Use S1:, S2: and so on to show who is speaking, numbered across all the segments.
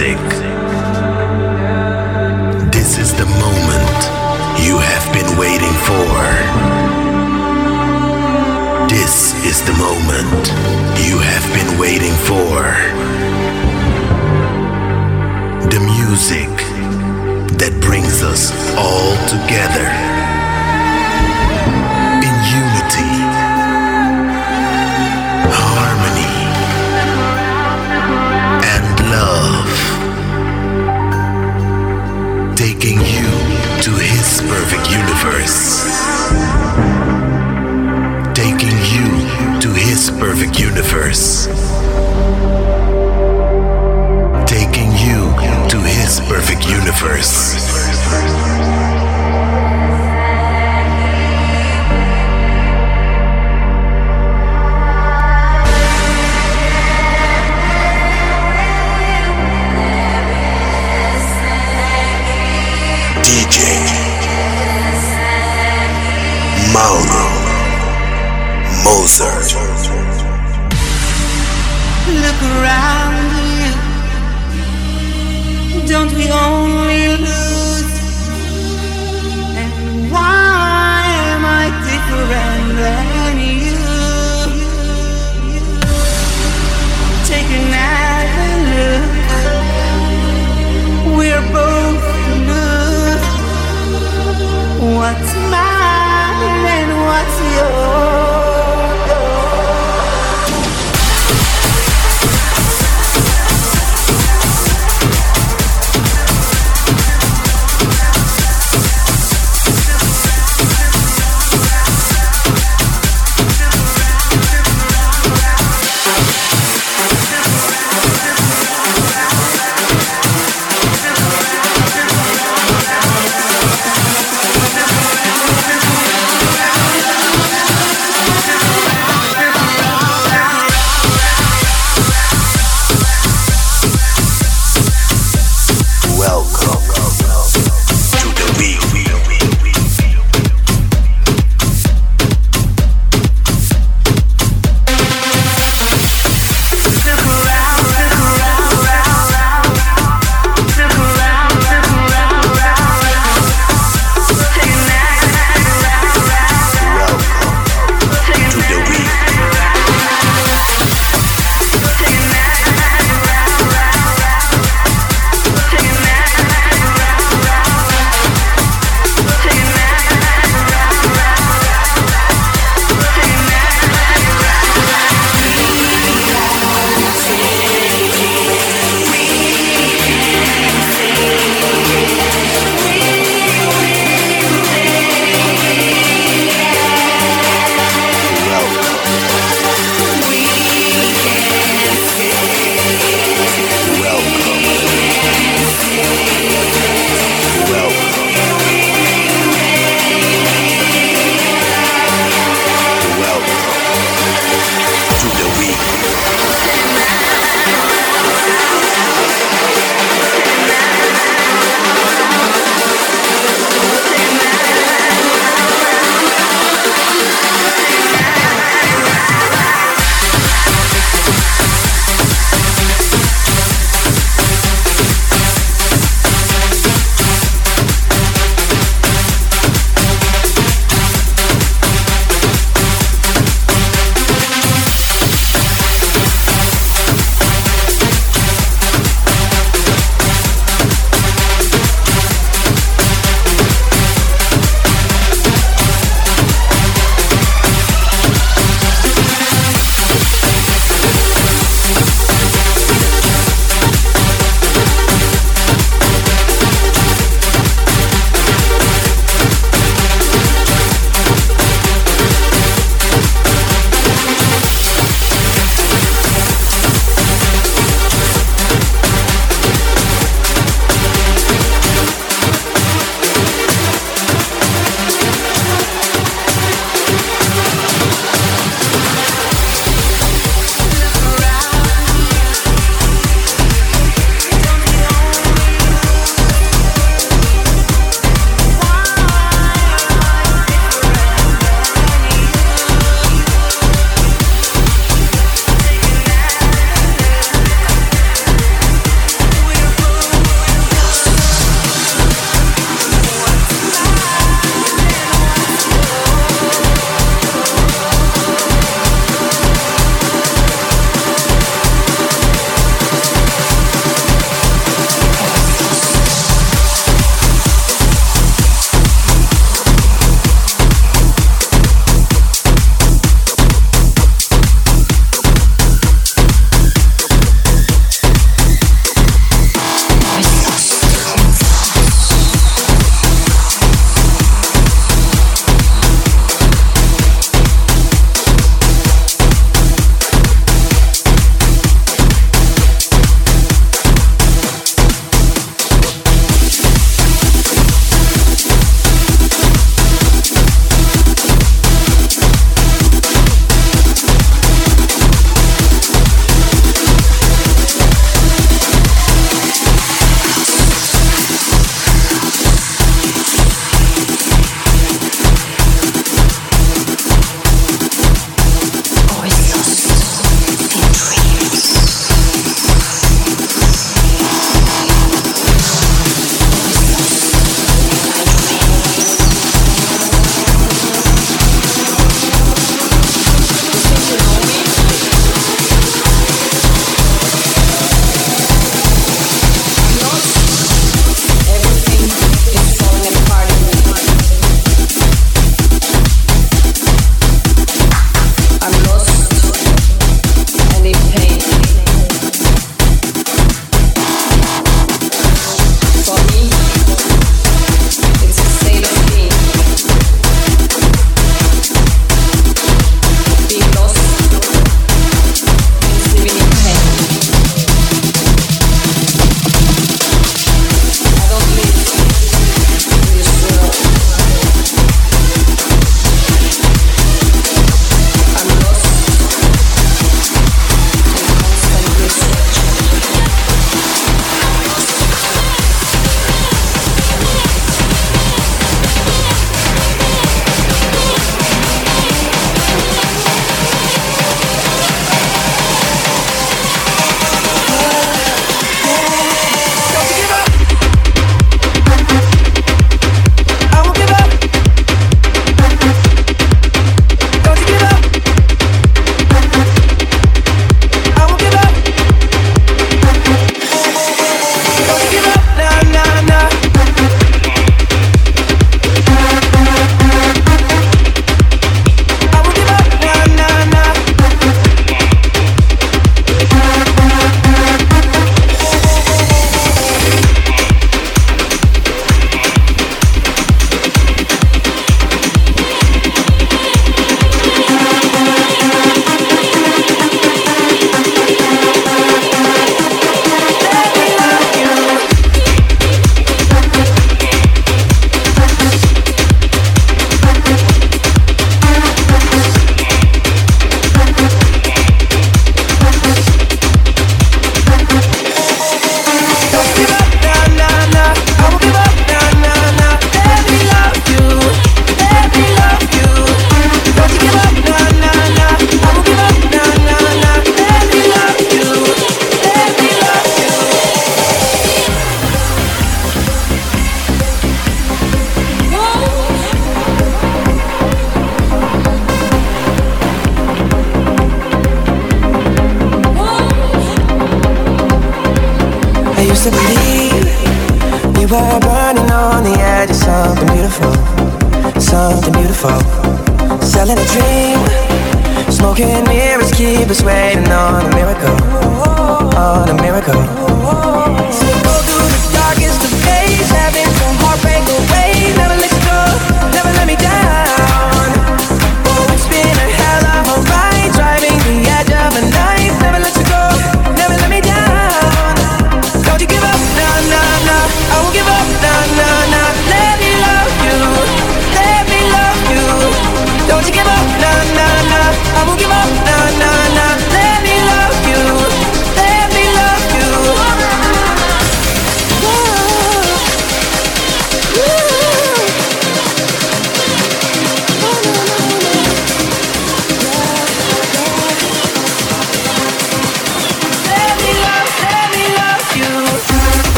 S1: music.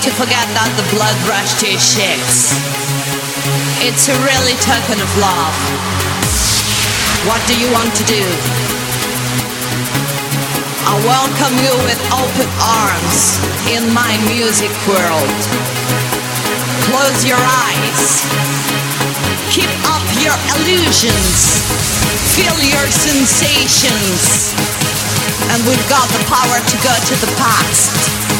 S1: To
S2: forget that the blood rush to your cheeks. It's a really token of love. What do you want to do? I welcome you with open arms in my music world. Close your eyes. Keep up your illusions. Feel your sensations. And we've got the power to go to the past.